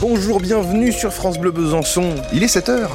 Bonjour, bienvenue sur France Bleu Besançon. Il est 7h.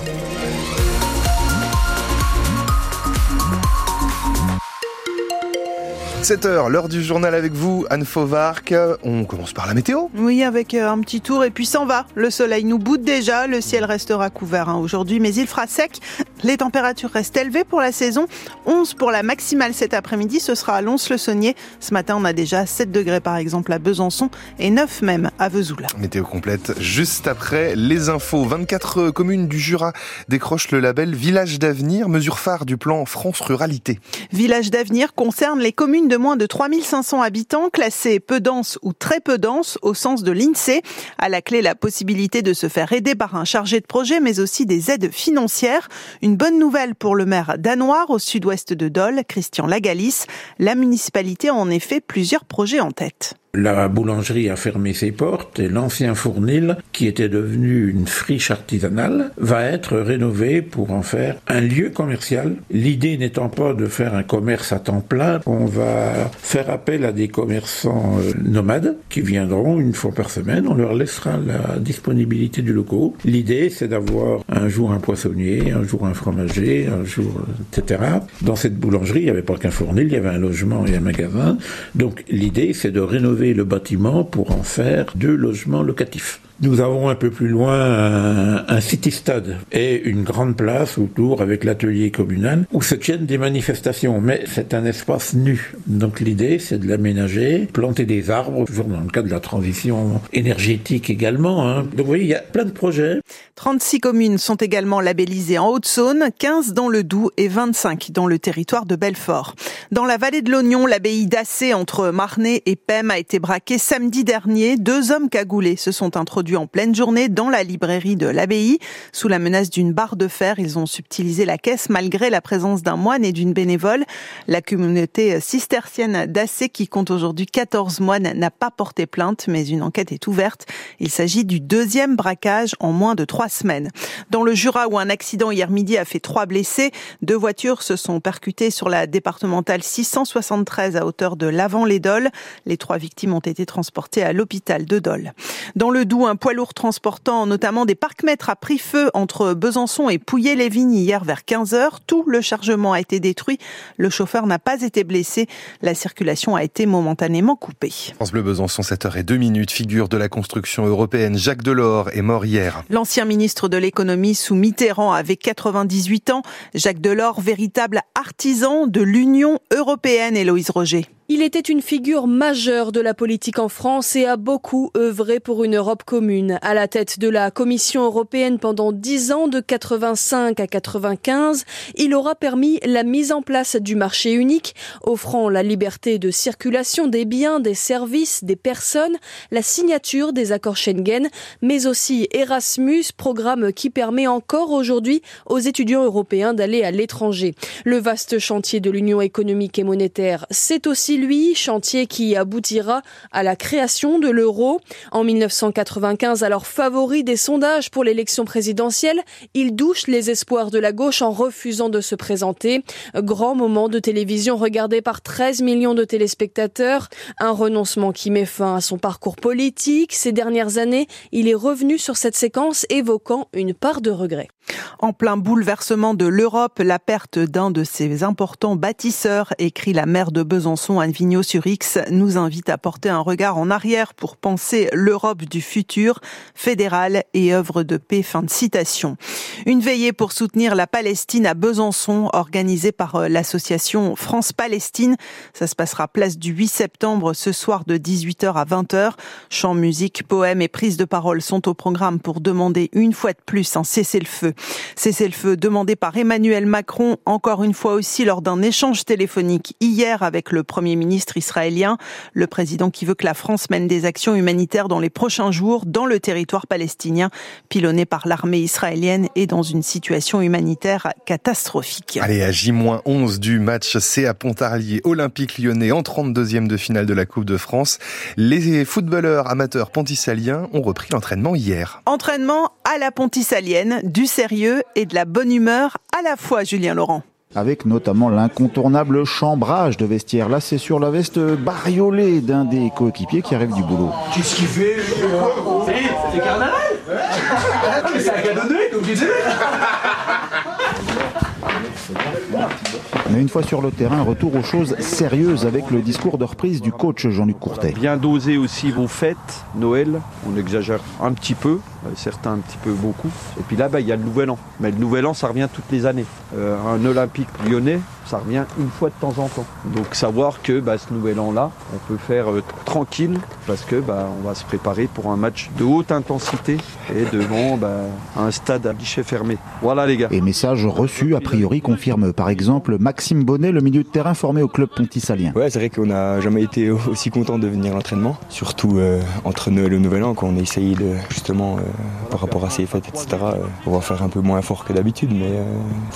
7h, l'heure du journal avec vous, Anne Fauvarc. On commence par la météo. Oui, avec euh, un petit tour et puis s'en va. Le soleil nous boude déjà, le ciel restera couvert hein, aujourd'hui, mais il fera sec. Les températures restent élevées pour la saison. 11 pour la maximale cet après-midi, ce sera à Lons-le-Saunier. Ce matin, on a déjà 7 degrés par exemple à Besançon et 9 même à Vesoul. Météo complète juste après les infos. 24 communes du Jura décrochent le label Village d'avenir, mesure phare du plan France Ruralité. Village d'avenir concerne les communes de moins de 3500 habitants, classés peu denses ou très peu denses au sens de l'INSEE. À la clé, la possibilité de se faire aider par un chargé de projet, mais aussi des aides financières. Une bonne nouvelle pour le maire danois au sud-ouest de Dole, Christian Lagalis. La municipalité a en effet plusieurs projets en tête. La boulangerie a fermé ses portes et l'ancien fournil, qui était devenu une friche artisanale, va être rénové pour en faire un lieu commercial. L'idée n'étant pas de faire un commerce à temps plein, on va faire appel à des commerçants euh, nomades qui viendront une fois par semaine. On leur laissera la disponibilité du local. L'idée, c'est d'avoir un jour un poissonnier, un jour un fromager, un jour, etc. Dans cette boulangerie, il n'y avait pas qu'un fournil, il y avait un logement et un magasin. Donc l'idée, c'est de rénover le bâtiment pour en faire deux logements locatifs. Nous avons un peu plus loin un, un city-stade et une grande place autour avec l'atelier communal où se tiennent des manifestations. Mais c'est un espace nu. Donc l'idée, c'est de l'aménager, planter des arbres, toujours dans le cadre de la transition énergétique également. Hein. Donc vous voyez, il y a plein de projets. 36 communes sont également labellisées en Haute-Saône, 15 dans le Doubs et 25 dans le territoire de Belfort. Dans la vallée de l'Oignon, l'abbaye d'Assé entre Marnay et Pem a été braquée samedi dernier. Deux hommes cagoulés se sont introduits en pleine journée dans la librairie de l'abbaye. Sous la menace d'une barre de fer, ils ont subtilisé la caisse malgré la présence d'un moine et d'une bénévole. La communauté cistercienne d'Assé, qui compte aujourd'hui 14 moines, n'a pas porté plainte, mais une enquête est ouverte. Il s'agit du deuxième braquage en moins de trois semaines. Dans le Jura, où un accident hier midi a fait trois blessés, deux voitures se sont percutées sur la départementale 673 à hauteur de l'Avant-les-Dols. Les trois victimes ont été transportées à l'hôpital de Dole. Dans le Doubs, un poids lourd transportant notamment des parcs-mètres a pris feu entre Besançon et Pouillet-les-Vignes hier vers 15h. Tout le chargement a été détruit. Le chauffeur n'a pas été blessé. La circulation a été momentanément coupée. France Bleu Besançon, 7h02 minutes. Figure de la construction européenne, Jacques Delors est mort hier. L'ancien ministre de l'économie sous Mitterrand avait 98 ans. Jacques Delors, véritable artisan de l'Union européenne, Héloïse Roger. Il était une figure majeure de la politique en France et a beaucoup œuvré pour une Europe commune. À la tête de la Commission européenne pendant 10 ans, de 85 à 95, il aura permis la mise en place du marché unique, offrant la liberté de circulation des biens, des services, des personnes, la signature des accords Schengen, mais aussi Erasmus, programme qui permet encore aujourd'hui aux étudiants européens d'aller à l'étranger. Le vaste chantier de l'Union économique et monétaire, c'est aussi lui, chantier qui aboutira à la création de l'euro. En 1995, alors favori des sondages pour l'élection présidentielle, il douche les espoirs de la gauche en refusant de se présenter. Grand moment de télévision regardé par 13 millions de téléspectateurs. Un renoncement qui met fin à son parcours politique. Ces dernières années, il est revenu sur cette séquence évoquant une part de regret. En plein bouleversement de l'Europe, la perte d'un de ses importants bâtisseurs, écrit la maire de Besançon, Anne sur X, nous invite à porter un regard en arrière pour penser l'Europe du futur, fédérale et œuvre de paix. Fin de citation. Une veillée pour soutenir la Palestine à Besançon, organisée par euh, l'association France-Palestine. Ça se passera place du 8 septembre ce soir de 18h à 20h. Chants, musique, poèmes et prises de parole sont au programme pour demander une fois de plus un cessez-le-feu Cessez-le-feu demandé par Emmanuel Macron, encore une fois aussi lors d'un échange téléphonique hier avec le Premier ministre israélien. Le président qui veut que la France mène des actions humanitaires dans les prochains jours dans le territoire palestinien, pilonné par l'armée israélienne et dans une situation humanitaire catastrophique. Allez, à J-11 du match C à Pontarlier, Olympique lyonnais en 32e de finale de la Coupe de France. Les footballeurs amateurs pontisaliens ont repris l'entraînement hier. Entraînement à la pontisalienne, du sérieux et de la bonne humeur à la fois, Julien Laurent. avec notamment l'incontournable chambrage de vestiaire. Là, c'est sur la veste bariolée d'un des coéquipiers qui arrive du boulot. Qu'est-ce qu'il fait C'est carnaval ah, mais c'est un cadeau de t'es obligé de Mais une fois sur le terrain, retour aux choses sérieuses avec le discours de reprise du coach Jean-Luc Courtet. Bien doser aussi vos fêtes, Noël, on exagère un petit peu, euh, certains un petit peu beaucoup. Et puis là, bas il y a le Nouvel An. Mais le Nouvel An, ça revient toutes les années. Euh, un Olympique lyonnais, ça revient une fois de temps en temps. Donc savoir que bah, ce Nouvel An-là, on peut faire euh, tranquille parce que bah, on va se préparer pour un match de haute intensité et devant bah, un stade à guichet fermé. Voilà les gars. Et message reçu, a priori, confirme par exemple Maxime Bonnet, le milieu de terrain formé au club pontisalien. Ouais, c'est vrai qu'on n'a jamais été aussi content de venir à l'entraînement, surtout entre Noël et le Nouvel An, quand on a essayé de justement par rapport à ces fêtes, etc. Euh, on va faire un peu moins fort que d'habitude, mais euh,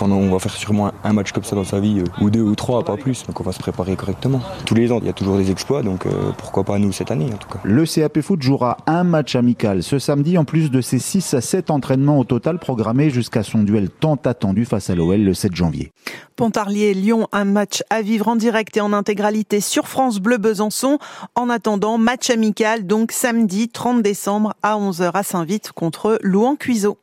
on va faire sûrement un match comme ça dans sa vie, euh, ou deux ou trois, pas plus. Donc on va se préparer correctement. Tous les ans, il y a toujours des exploits, donc pourquoi pas nous cette année en tout cas. Le CAP Foot jouera un match amical ce samedi, en plus de ses 6 à 7 entraînements au total programmés jusqu'à son duel tant attendu face à l'OL le 7 janvier. Pontarlier-Lyon, un match à vivre en direct et en intégralité sur France Bleu Besançon. En attendant, match amical donc samedi 30 décembre à 11h à Saint-Vite contre Louan Cuiseau.